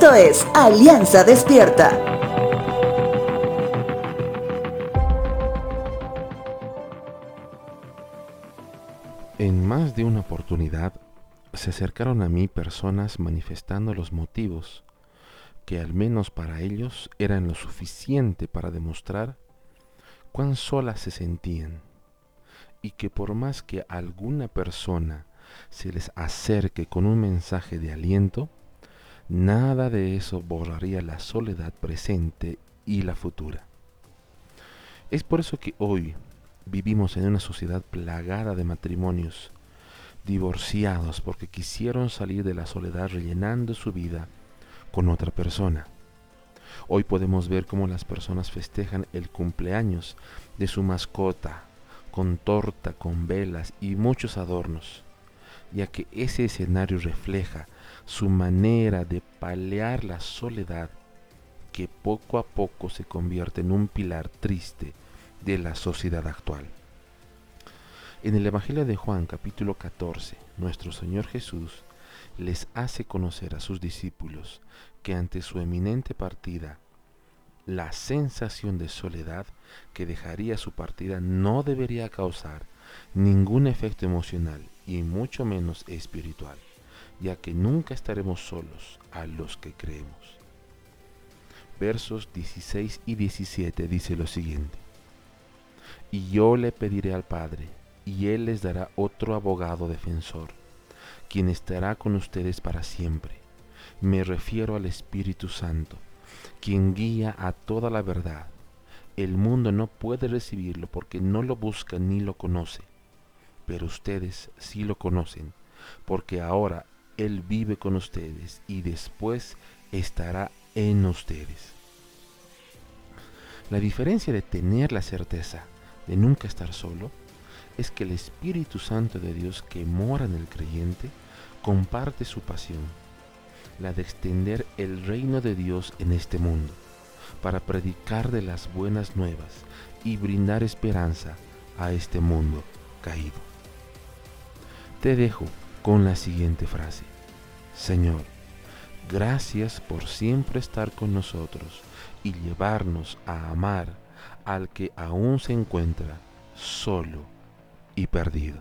Esto es Alianza Despierta. En más de una oportunidad se acercaron a mí personas manifestando los motivos que al menos para ellos eran lo suficiente para demostrar cuán solas se sentían y que por más que alguna persona se les acerque con un mensaje de aliento, nada de eso borraría la soledad presente y la futura. Es por eso que hoy vivimos en una sociedad plagada de matrimonios divorciados porque quisieron salir de la soledad rellenando su vida con otra persona. Hoy podemos ver cómo las personas festejan el cumpleaños de su mascota con torta, con velas y muchos adornos, ya que ese escenario refleja su manera de palear la soledad que poco a poco se convierte en un pilar triste de la sociedad actual. En el Evangelio de Juan capítulo 14, nuestro Señor Jesús les hace conocer a sus discípulos que ante su eminente partida, la sensación de soledad que dejaría su partida no debería causar ningún efecto emocional y mucho menos espiritual, ya que nunca estaremos solos a los que creemos. Versos 16 y 17 dice lo siguiente. Y yo le pediré al Padre, y Él les dará otro abogado defensor, quien estará con ustedes para siempre. Me refiero al Espíritu Santo, quien guía a toda la verdad. El mundo no puede recibirlo porque no lo busca ni lo conoce, pero ustedes sí lo conocen, porque ahora Él vive con ustedes y después estará en ustedes. La diferencia de tener la certeza de nunca estar solo es que el Espíritu Santo de Dios que mora en el creyente comparte su pasión, la de extender el reino de Dios en este mundo, para predicar de las buenas nuevas y brindar esperanza a este mundo caído. Te dejo con la siguiente frase. Señor, gracias por siempre estar con nosotros y llevarnos a amar al que aún se encuentra solo y perdido.